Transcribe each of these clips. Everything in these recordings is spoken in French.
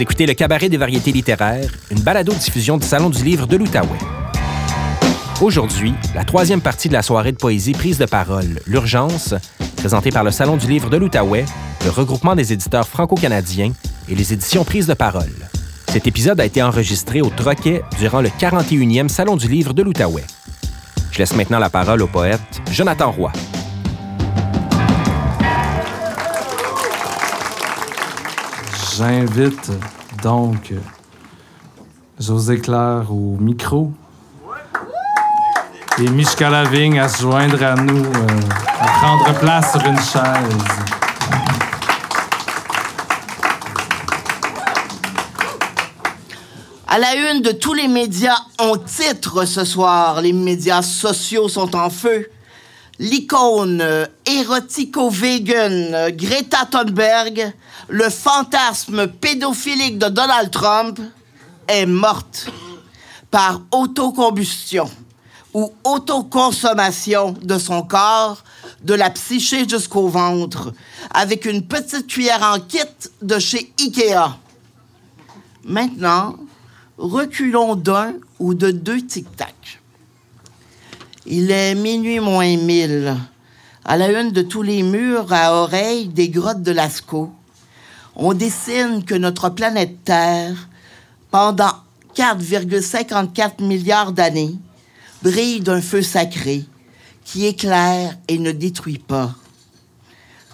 Écoutez le Cabaret des variétés littéraires, une balado-diffusion du Salon du livre de l'Outaouais. Aujourd'hui, la troisième partie de la soirée de poésie prise de parole, L'Urgence, présentée par le Salon du livre de l'Outaouais, le regroupement des éditeurs franco-canadiens et les éditions prises de parole. Cet épisode a été enregistré au Troquet durant le 41e Salon du livre de l'Outaouais. Je laisse maintenant la parole au poète Jonathan Roy. J'invite donc José Claire au micro et Michka Lavigne à se joindre à nous, euh, à prendre place sur une chaise. À la une de tous les médias, on titre ce soir. Les médias sociaux sont en feu. L'icône euh, érotico-vegan euh, Greta Thunberg, le fantasme pédophilique de Donald Trump, est morte par autocombustion ou autoconsommation de son corps, de la psyché jusqu'au ventre, avec une petite cuillère en kit de chez Ikea. Maintenant, reculons d'un ou de deux tic-tac. Il est minuit moins mille. À la une de tous les murs à oreilles des grottes de Lascaux, on dessine que notre planète Terre, pendant 4,54 milliards d'années, brille d'un feu sacré qui éclaire et ne détruit pas.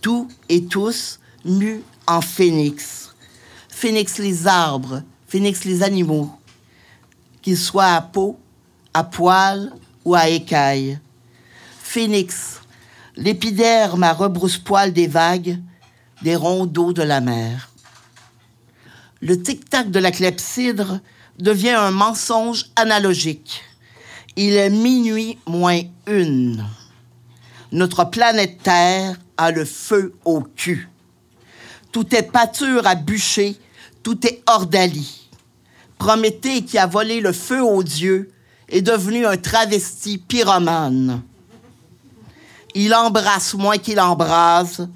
Tout et tous mus en phénix. Phénix les arbres, phénix les animaux, qu'ils soient à peau, à poil ou à écailles. Phénix, l'épiderme à rebrousse-poil des vagues, des ronds d'eau de la mer. Le tic-tac de la clepsydre devient un mensonge analogique. Il est minuit moins une. Notre planète Terre a le feu au cul. Tout est pâture à bûcher, tout est ordalie. Prométhée qui a volé le feu aux dieux est devenu un travesti pyromane. Il embrasse moins qu'il embrase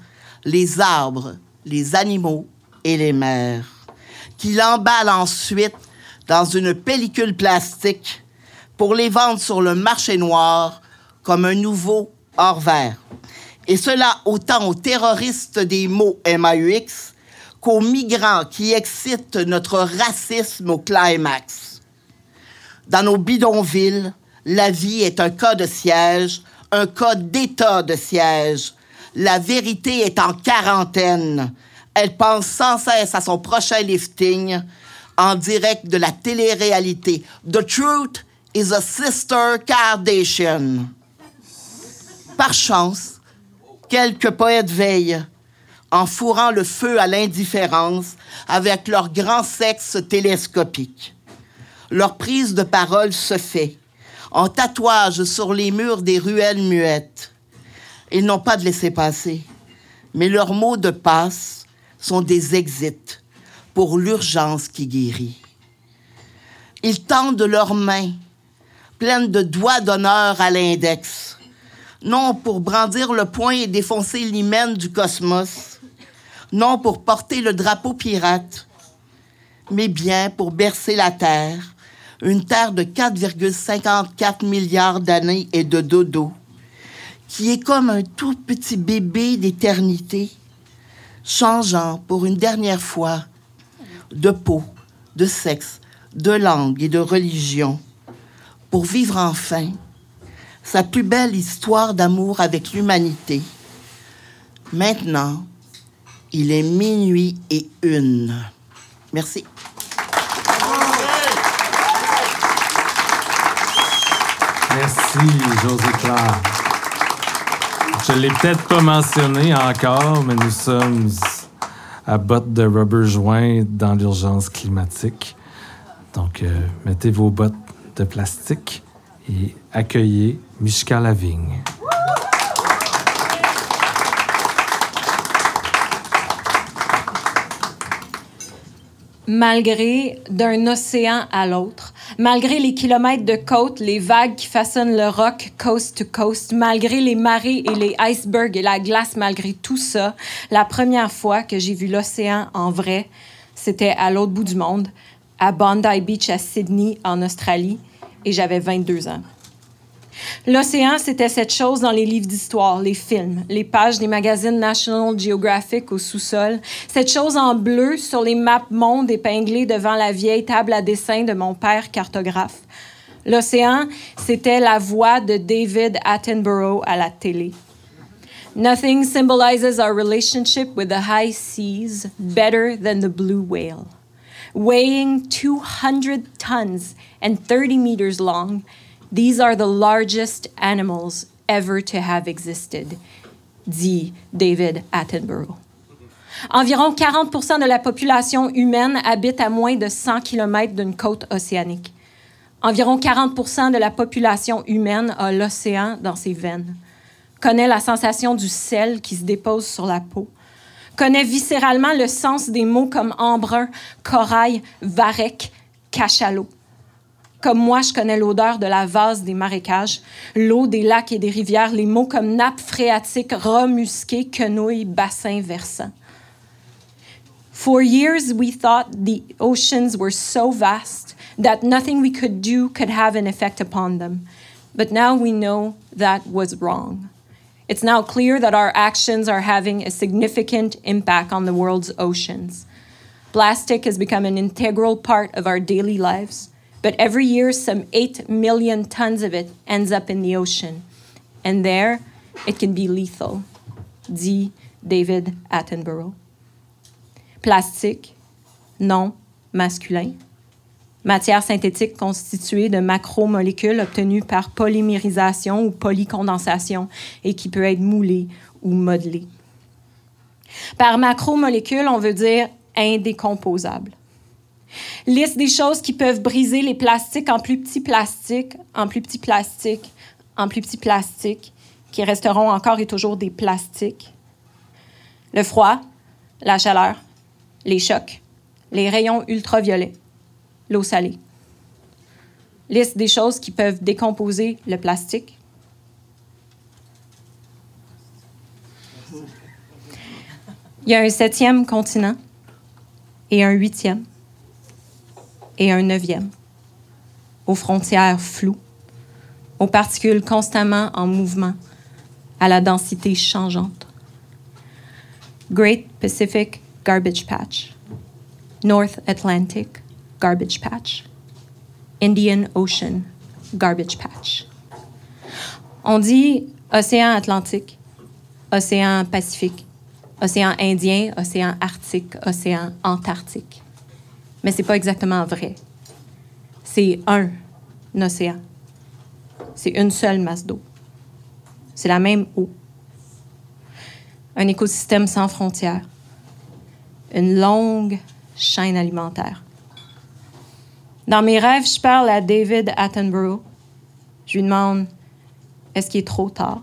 les arbres, les animaux et les mers, qu'il emballe ensuite dans une pellicule plastique pour les vendre sur le marché noir comme un nouveau hors vert. Et cela autant aux terroristes des mots MAUX qu'aux migrants qui excitent notre racisme au climax. Dans nos bidonvilles, la vie est un cas de siège, un cas d'état de siège. La vérité est en quarantaine. Elle pense sans cesse à son prochain lifting en direct de la télé-réalité. The truth is a sister Kardashian. Par chance, quelques poètes veillent en fourrant le feu à l'indifférence avec leur grand sexe télescopique. Leur prise de parole se fait en tatouage sur les murs des ruelles muettes. Ils n'ont pas de laisser-passer, mais leurs mots de passe sont des exits pour l'urgence qui guérit. Ils tendent leurs mains, pleines de doigts d'honneur à l'index, non pour brandir le poing et défoncer l'hymen du cosmos, non pour porter le drapeau pirate, mais bien pour bercer la Terre, une Terre de 4,54 milliards d'années et de dodo, qui est comme un tout petit bébé d'éternité, changeant pour une dernière fois de peau, de sexe, de langue et de religion, pour vivre enfin sa plus belle histoire d'amour avec l'humanité. Maintenant, il est minuit et une. Merci. Merci, José Claire. Je ne l'ai peut-être pas mentionné encore, mais nous sommes à bottes de rubber joint dans l'urgence climatique. Donc, euh, mettez vos bottes de plastique et accueillez Mishka Lavigne. malgré d'un océan à l'autre, malgré les kilomètres de côte, les vagues qui façonnent le roc coast to coast, malgré les marées et les icebergs et la glace, malgré tout ça, la première fois que j'ai vu l'océan en vrai, c'était à l'autre bout du monde, à Bondi Beach à Sydney, en Australie, et j'avais 22 ans. L'océan, c'était cette chose dans les livres d'histoire, les films, les pages des magazines National Geographic au sous-sol, cette chose en bleu sur les maps monde épinglées devant la vieille table à dessin de mon père cartographe. L'océan, c'était la voix de David Attenborough à la télé. Nothing symbolizes our relationship with the high seas better than the blue whale. Weighing 200 tons and 30 meters long, these are the largest animals ever to have existed, dit David Attenborough. Environ 40 de la population humaine habite à moins de 100 km d'une côte océanique. Environ 40 de la population humaine a l'océan dans ses veines, connaît la sensation du sel qui se dépose sur la peau, connaît viscéralement le sens des mots comme embrun, corail, varech, cachalot. Comme moi, je connais l'odeur de la vase des marécages, l'eau des lacs et des rivières, les mots comme nappe phréatique, rat musqué, quenouille, bassin versant. For years, we thought the oceans were so vast that nothing we could do could have an effect upon them. But now we know that was wrong. It's now clear that our actions are having a significant impact on the world's oceans. Plastic has become an integral part of our daily lives, but every year some 8 million tons of it ends up in the ocean. And there, it can be lethal. Dit David Attenborough. Plastique, non masculin. matière synthétique constituée de macromolécules obtenues par polymérisation ou polycondensation et qui peut être moulée ou modelée. Par macromolécules, on veut dire indécomposable. Liste des choses qui peuvent briser les plastiques en plus petits plastiques, en plus petits plastiques, en plus petits plastiques, qui resteront encore et toujours des plastiques. Le froid, la chaleur, les chocs, les rayons ultraviolets, l'eau salée. Liste des choses qui peuvent décomposer le plastique. Il y a un septième continent et un huitième et un neuvième, aux frontières floues, aux particules constamment en mouvement, à la densité changeante. Great Pacific Garbage Patch, North Atlantic Garbage Patch. Indian Ocean Garbage Patch. On dit océan Atlantique, océan Pacifique, océan Indien, océan Arctique, océan Antarctique. Mais c'est pas exactement vrai. C'est un océan. C'est une seule masse d'eau. C'est la même eau. Un écosystème sans frontières. Une longue chaîne alimentaire. Dans mes rêves, je parle à David Attenborough. Je lui demande est-ce qu'il est trop tard?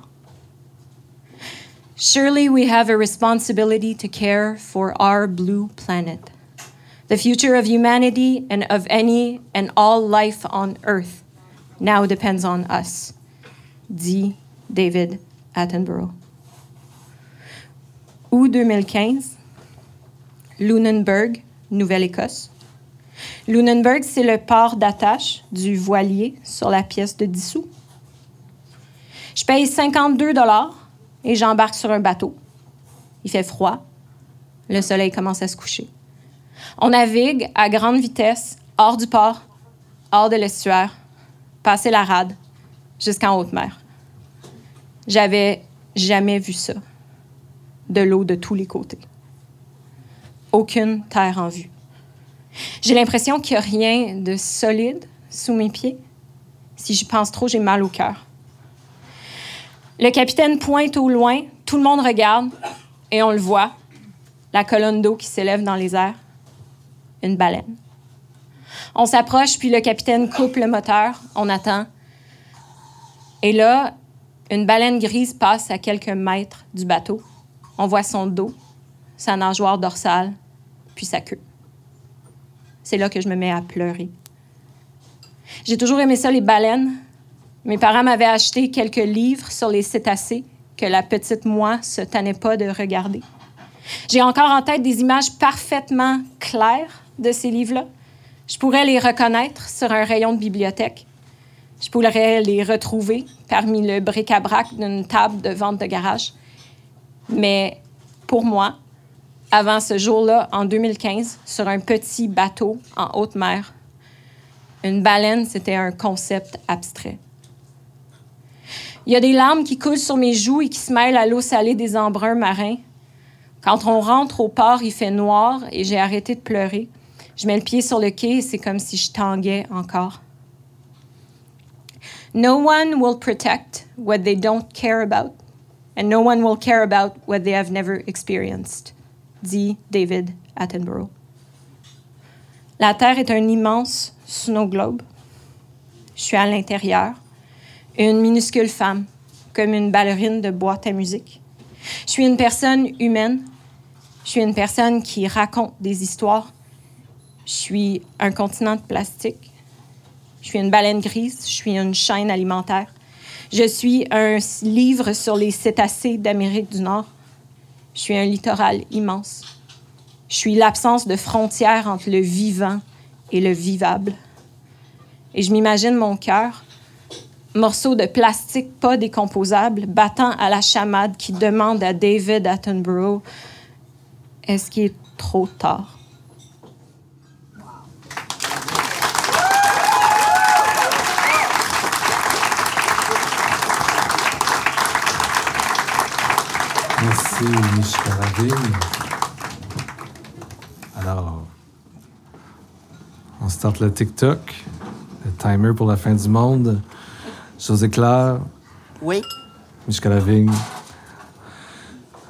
Surely we have a responsibility to care for our blue planet. The future of humanity and of any and all life on Earth now depends on us. Dit David Attenborough. Août 2015, Lunenburg, Nouvelle-Écosse. Lunenburg, c'est le port d'attache du voilier sur la pièce de 10 sous. Je paye 52 dollars et j'embarque sur un bateau. Il fait froid. Le soleil commence à se coucher. On navigue à grande vitesse, hors du port, hors de l'estuaire, passer la rade, jusqu'en haute mer. J'avais jamais vu ça. De l'eau de tous les côtés. Aucune terre en vue. J'ai l'impression qu'il n'y a rien de solide sous mes pieds. Si j'y pense trop, j'ai mal au cœur. Le capitaine pointe au loin, tout le monde regarde et on le voit, la colonne d'eau qui s'élève dans les airs. Une baleine. On s'approche, puis le capitaine coupe le moteur, on attend. Et là, une baleine grise passe à quelques mètres du bateau. On voit son dos, sa nageoire dorsale, puis sa queue c'est là que je me mets à pleurer. J'ai toujours aimé ça, les baleines. Mes parents m'avaient acheté quelques livres sur les cétacés que la petite moi se tannait pas de regarder. J'ai encore en tête des images parfaitement claires de ces livres-là. Je pourrais les reconnaître sur un rayon de bibliothèque. Je pourrais les retrouver parmi le bric-à-brac d'une table de vente de garage. Mais pour moi, avant ce jour-là, en 2015, sur un petit bateau en haute mer, une baleine, c'était un concept abstrait. Il y a des larmes qui coulent sur mes joues et qui se mêlent à l'eau salée des embruns marins. Quand on rentre au port, il fait noir et j'ai arrêté de pleurer. Je mets le pied sur le quai et c'est comme si je tanguais encore. No one will protect what they don't care about, and no one will care about what they have never experienced, dit David Attenborough. La Terre est un immense snow globe. Je suis à l'intérieur, une minuscule femme, comme une ballerine de boîte à musique. Je suis une personne humaine. Je suis une personne qui raconte des histoires. Je suis un continent de plastique. Je suis une baleine grise. Je suis une chaîne alimentaire. Je suis un livre sur les cétacés d'Amérique du Nord. Je suis un littoral immense. Je suis l'absence de frontières entre le vivant et le vivable. Et je m'imagine mon cœur, morceau de plastique pas décomposable, battant à la chamade qui demande à David Attenborough Est-ce qu'il est trop tard? Alors, on start le TikTok, le timer pour la fin du monde. José Claire, Oui. Michel Lavigne.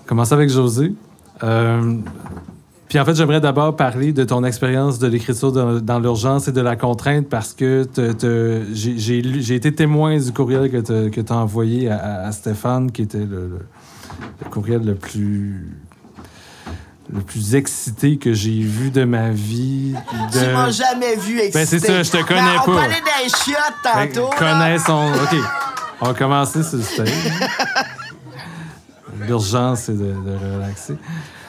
Commencer avec José. Euh, puis en fait, j'aimerais d'abord parler de ton expérience de l'écriture dans, dans l'urgence et de la contrainte parce que j'ai- été témoin du courriel que tu as envoyé à, à- à Stéphane, qui était le, le- le courriel le plus le plus excité que j'ai vu de ma vie. Tu De... m'as jamais vu excité. Ben, c'est ça, je te connais Ben, on pas. parlait des chiottes tantôt. Ben, là. connaissons. OK. On va commencer sur le stage. L'urgence, c'est de, de relaxer.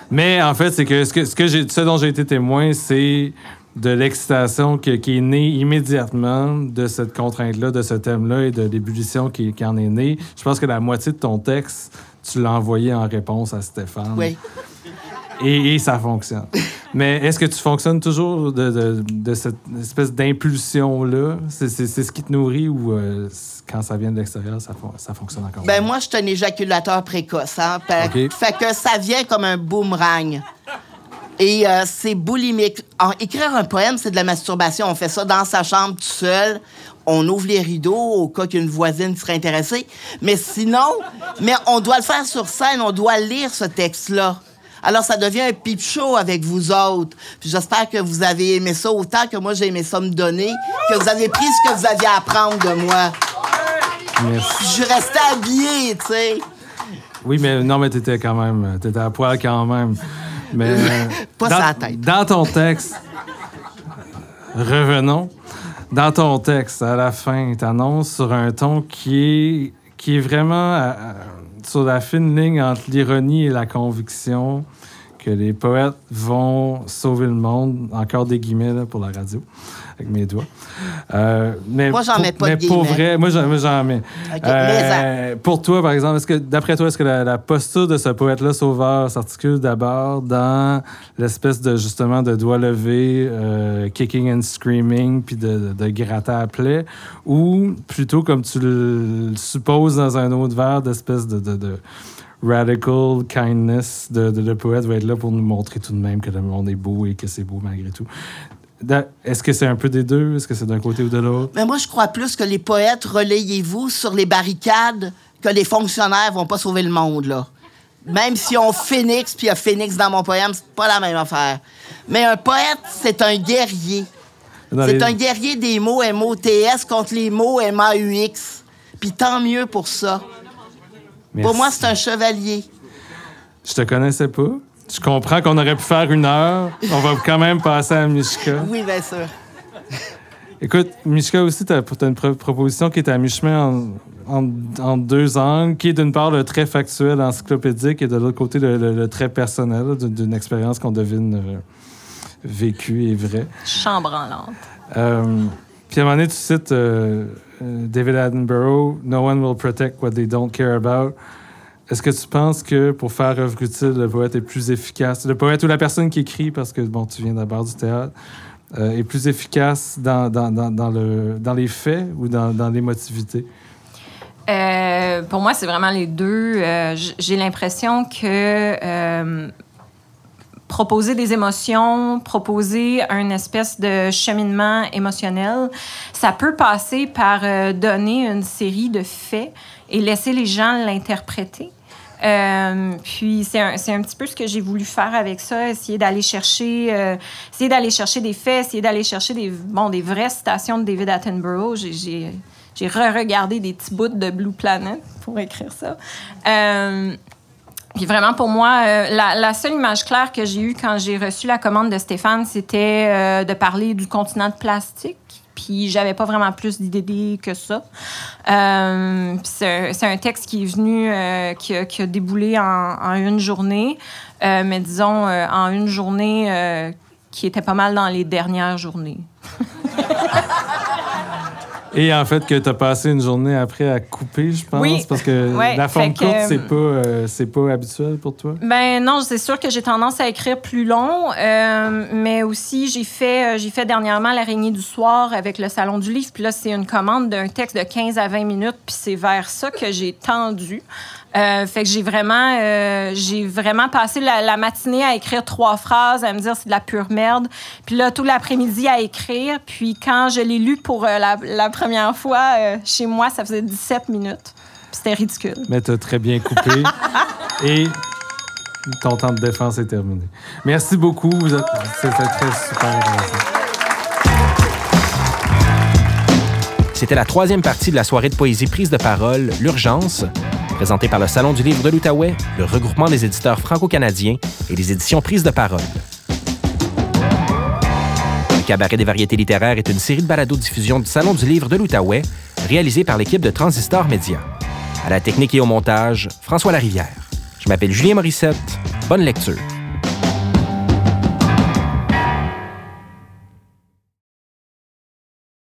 Mais en fait, c'est que ce, que, ce, que j'ai, ce dont j'ai été témoin, c'est de l'excitation qui est née immédiatement de cette contrainte-là, de ce thème-là et de l'ébullition qui, qui en est née. Je pense que la moitié de ton texte, tu l'as envoyé en réponse à Stéphane. Oui. Et, et ça fonctionne. Mais est-ce que tu fonctionnes toujours de, de- de cette espèce d'impulsion-là? C'est, c'est- c'est ce qui te nourrit ou euh, quand ça vient de l'extérieur, ça, ça fonctionne encore? Ben mieux? moi, je suis un éjaculateur précoce. Hein? Fait que ça vient comme un boomerang. Et euh, c'est boulimique. En- écrire un poème, c'est de la masturbation. On fait ça dans sa chambre tout seul. On ouvre les rideaux au cas qu'une voisine serait intéressée. Mais sinon, mais on doit le faire sur scène. On doit lire ce texte-là. Alors, ça devient un peep show avec vous autres. Puis j'espère que vous avez aimé ça autant que moi, j'ai aimé ça me donner, que vous avez pris ce que vous aviez à apprendre de moi. Merci. Je restais habillée, tu sais. Oui, mais non, mais t'étais quand même... T'étais à poil quand même. Mais... euh, Pas dans, sur la tête. Dans ton texte... Revenons. Dans ton texte, à la fin, t'annonces sur un ton qui est, qui vraiment à- à- sur la fine ligne entre l'ironie et la conviction que les poètes vont sauver le monde. Encore des guillemets là, pour la radio, avec mes doigts. Euh, mais Moi, j'en mets pas de Mais pour guillemets. vrai, moi, j'en mets. Euh, pour toi, par exemple, est-ce que, d'après toi, est-ce que la, la posture de ce poète-là, Sauveur, s'articule d'abord dans l'espèce de, justement, de doigt levé, euh, kicking and screaming, puis de, de gratter à plaie, ou plutôt, comme tu le supposes dans un autre vers, d'espèce de, de, de radical kindness de, de le poète va être là pour nous montrer tout de même que le monde est beau et que c'est beau malgré tout. Est-ce que c'est un peu des deux? Est-ce que c'est d'un côté ou de l'autre? Mais moi, je crois plus que les poètes, relayez-vous sur les barricades, que les fonctionnaires vont pas sauver le monde, là. Même si on phénix, puis il y a phénix dans mon poème, c'est pas la même affaire. Mais un poète, c'est un guerrier. C'est les- un guerrier des mots M-O-T-S contre les mots M-A-U-X. Puis tant mieux pour ça. Pour moi, c'est un chevalier. Je te connaissais pas. Je comprends qu'on aurait pu faire une heure. On va quand même passer à Mishka. Oui, bien sûr. Écoute, Mishka aussi, tu as, une proposition qui est à mi-chemin en, en, deux angles, qui est d'une part le très factuel, encyclopédique, et de l'autre côté le, très personnel, d'une expérience qu'on devine euh, vécue et vraie. Chambre en lente. Euh, puis à un moment donné, tu cites euh, David Attenborough, No one will protect what they don't care about. Est-ce que tu penses que pour faire œuvre utile, le poète est plus efficace, le poète ou la personne qui écrit, parce que bon, tu viens d'abord du théâtre, euh, est plus efficace dans, dans, dans, le, dans les faits ou dans, dans l'émotivité? Euh, pour moi, c'est vraiment les deux. Euh, j'ai l'impression que proposer des émotions, proposer un espèce de cheminement émotionnel, ça peut passer par donner une série de faits et laisser les gens l'interpréter. Euh, puis c'est un, un, petit peu ce que j'ai voulu faire avec ça, essayer d'aller chercher, euh, essayer d'aller chercher des faits, essayer d'aller chercher des, bon, des vraies citations de David Attenborough. J'ai, re-regardé des petits bouts de Blue Planet pour écrire ça. Euh, puis vraiment, pour moi, la, la, seule image claire que j'ai eue quand j'ai reçu la commande de Stéphane, c'était de parler du continent de plastique puis j'avais pas vraiment plus d'idées que ça. Euh, c'est un texte qui est venu, euh, qui, a, déboulé en, une journée, euh, mais disons en une journée qui était pas mal dans les dernières journées. Et en fait, que tu as passé une journée après à couper, je pense. Oui. Parce que la forme courte, c'est pas, euh, c'est pas habituel pour toi? Ben non, c'est sûr que j'ai tendance à écrire plus long. Euh, mais aussi, j'ai fait, euh, j'ai fait dernièrement L'araignée du soir avec le Salon du livre. Puis là, c'est une commande d'un texte de 15 à 20 minutes. Puis c'est vers ça que j'ai tendu. Euh, fait que j'ai vraiment, euh, j'ai vraiment passé la, matinée à écrire trois phrases, à me dire c'est de la pure merde. Puis là, tout l'après-midi à écrire. Puis quand je l'ai lu pour euh, la, première fois, chez moi, ça faisait 17 minutes. C'était ridicule. Mais t'as très bien coupé. Et ton temps de défense est terminé. Merci beaucoup. C'était très super C'était la troisième partie de la soirée de poésie prise de parole, L'urgence, présenté par le Salon du livre de l'Outaouais, le regroupement des éditeurs franco-canadiens et les éditions Prises de parole. Le Cabaret des variétés littéraires est une série de balados-diffusion du Salon du livre de l'Outaouais, réalisée par l'équipe de Transistor Média. À la technique et au montage, François Larivière. Je m'appelle Julien Morissette. Bonne lecture.